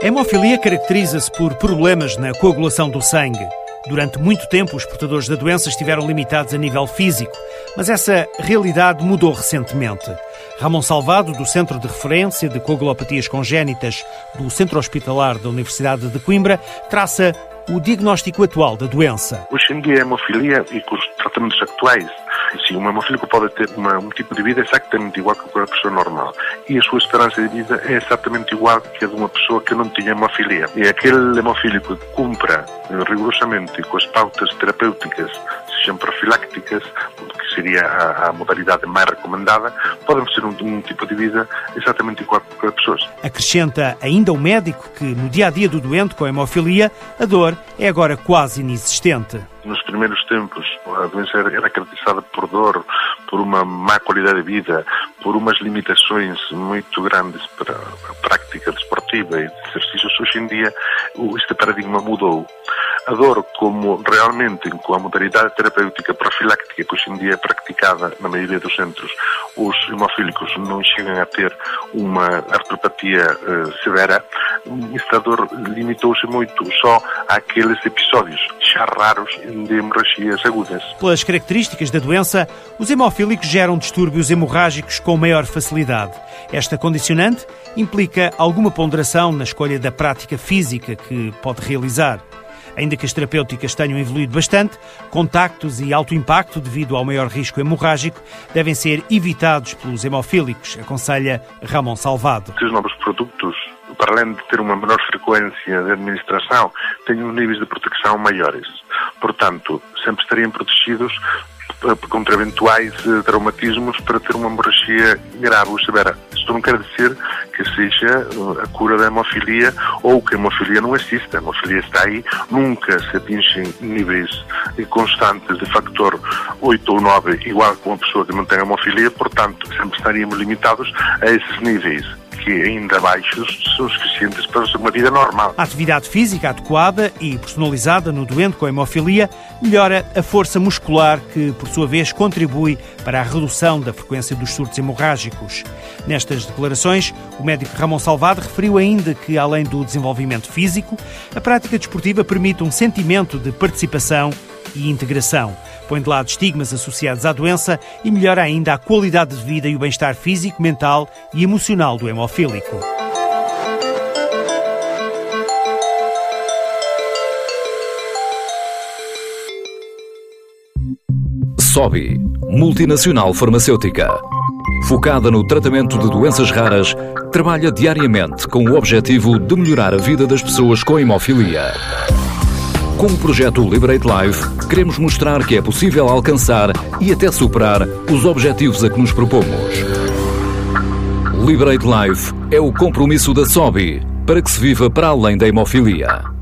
A hemofilia caracteriza-se por problemas na coagulação do sangue. Durante muito tempo, os portadores da doença estiveram limitados a nível físico, mas essa realidade mudou recentemente. Ramon Salvado, do Centro de Referência de Coagulopatias Congénitas do Centro Hospitalar da Universidade de Coimbra, traça o diagnóstico atual da doença. Hoje em dia, a hemofilia e com os tratamentos atuais E si, un hemofílico pode ter uma, un tipo de vida exactamente igual que a persoa normal e a súa esperanza de vida é exactamente igual que a dunha persoa que non tiña hemofilia. E aquel hemofílico que cumpra rigorosamente coas pautas terapéuticas, sexan profilácticas, que seria a, a modalidade mais recomendada, podem ser um, um, tipo de vida exatamente igual as pessoas. Acrescenta ainda o médico que, no dia a dia do doente com hemofilia, a dor é agora quase inexistente. Nos primeiros tempos, a doença era caracterizada por dor, por uma má qualidade de vida, por umas limitações muito grandes para a prática desportiva e de exercícios. Hoje em dia, este paradigma mudou. A dor, como realmente com a modalidade terapêutica profiláctica que hoje em dia é praticada na maioria dos centros, os hemofílicos não chegam a ter uma artropatia uh, severa, esta dor limitou-se muito só àqueles episódios já raros de hemorragias agudas. Pelas características da doença, os hemofílicos geram distúrbios hemorrágicos com maior facilidade. Esta condicionante implica alguma ponderação na escolha da prática física que pode realizar. Ainda que as terapêuticas tenham evoluído bastante, contactos e alto impacto devido ao maior risco hemorrágico devem ser evitados pelos hemofílicos, aconselha Ramon Salvado. Os novos produtos para além de ter uma menor frequência de administração, têm um níveis de proteção maiores. Portanto, sempre estariam protegidos eh, contra eventuais eh, traumatismos para ter uma hemorragia grave ou severa. Isto não quer dizer que seja eh, a cura da hemofilia ou que a hemofilia não exista. A hemofilia está aí, nunca se atingem níveis constantes de factor 8 ou 9 igual com uma pessoa que não tem hemofilia, portanto, sempre estaríamos limitados a esses níveis que ainda baixos são suficientes para uma vida normal. A atividade física adequada e personalizada no doente com hemofilia melhora a força muscular que, por sua vez, contribui para a redução da frequência dos surtos hemorrágicos. Nestas declarações, o médico Ramon Salvado referiu ainda que, além do desenvolvimento físico, a prática desportiva permite um sentimento de participação e integração. Põe de lado estigmas associados à doença e melhora ainda a qualidade de vida e o bem-estar físico, mental e emocional do hemofílico. SOBI, multinacional farmacêutica. Focada no tratamento de doenças raras, trabalha diariamente com o objetivo de melhorar a vida das pessoas com hemofilia. Com o projeto Liberate Life, queremos mostrar que é possível alcançar e até superar os objetivos a que nos propomos. Liberate Life é o compromisso da SOBI para que se viva para além da hemofilia.